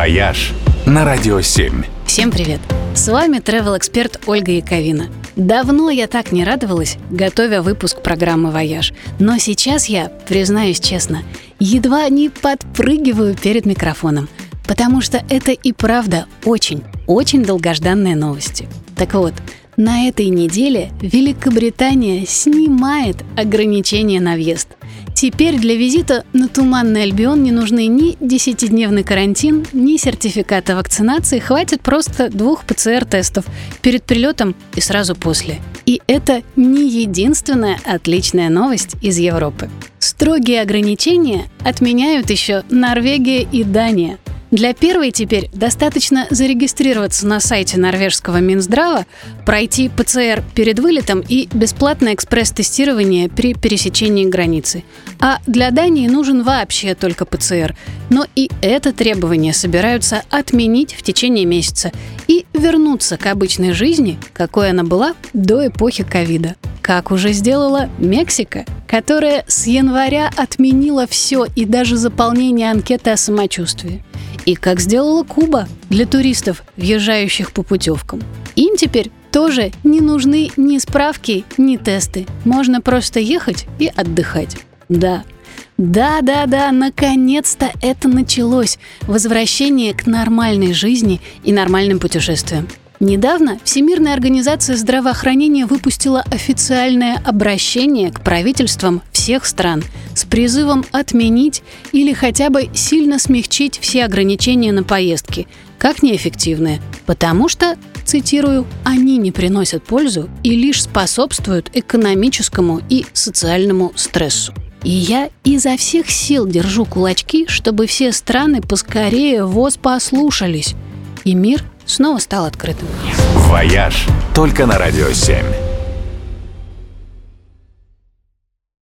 «Вояж» на Радио 7. Всем привет! С вами travel эксперт Ольга Яковина. Давно я так не радовалась, готовя выпуск программы «Вояж». Но сейчас я, признаюсь честно, едва не подпрыгиваю перед микрофоном, потому что это и правда очень, очень долгожданные новости. Так вот, на этой неделе Великобритания снимает ограничения на въезд. Теперь для визита на Туманный Альбион не нужны ни 10-дневный карантин, ни сертификата вакцинации. Хватит просто двух ПЦР-тестов перед прилетом и сразу после. И это не единственная отличная новость из Европы. Строгие ограничения отменяют еще Норвегия и Дания – для первой теперь достаточно зарегистрироваться на сайте норвежского Минздрава, пройти ПЦР перед вылетом и бесплатное экспресс-тестирование при пересечении границы. А для Дании нужен вообще только ПЦР. Но и это требование собираются отменить в течение месяца и вернуться к обычной жизни, какой она была до эпохи ковида. Как уже сделала Мексика, которая с января отменила все и даже заполнение анкеты о самочувствии. И как сделала Куба для туристов, въезжающих по путевкам. Им теперь тоже не нужны ни справки, ни тесты. Можно просто ехать и отдыхать. Да, да-да-да, наконец-то это началось. Возвращение к нормальной жизни и нормальным путешествиям. Недавно Всемирная организация здравоохранения выпустила официальное обращение к правительствам всех стран с призывом отменить или хотя бы сильно смягчить все ограничения на поездки, как неэффективные, потому что, цитирую, они не приносят пользу и лишь способствуют экономическому и социальному стрессу. И я изо всех сил держу кулачки, чтобы все страны поскорее ВОЗ послушались, и мир снова стал открытым. «Вояж» только на Радио 7.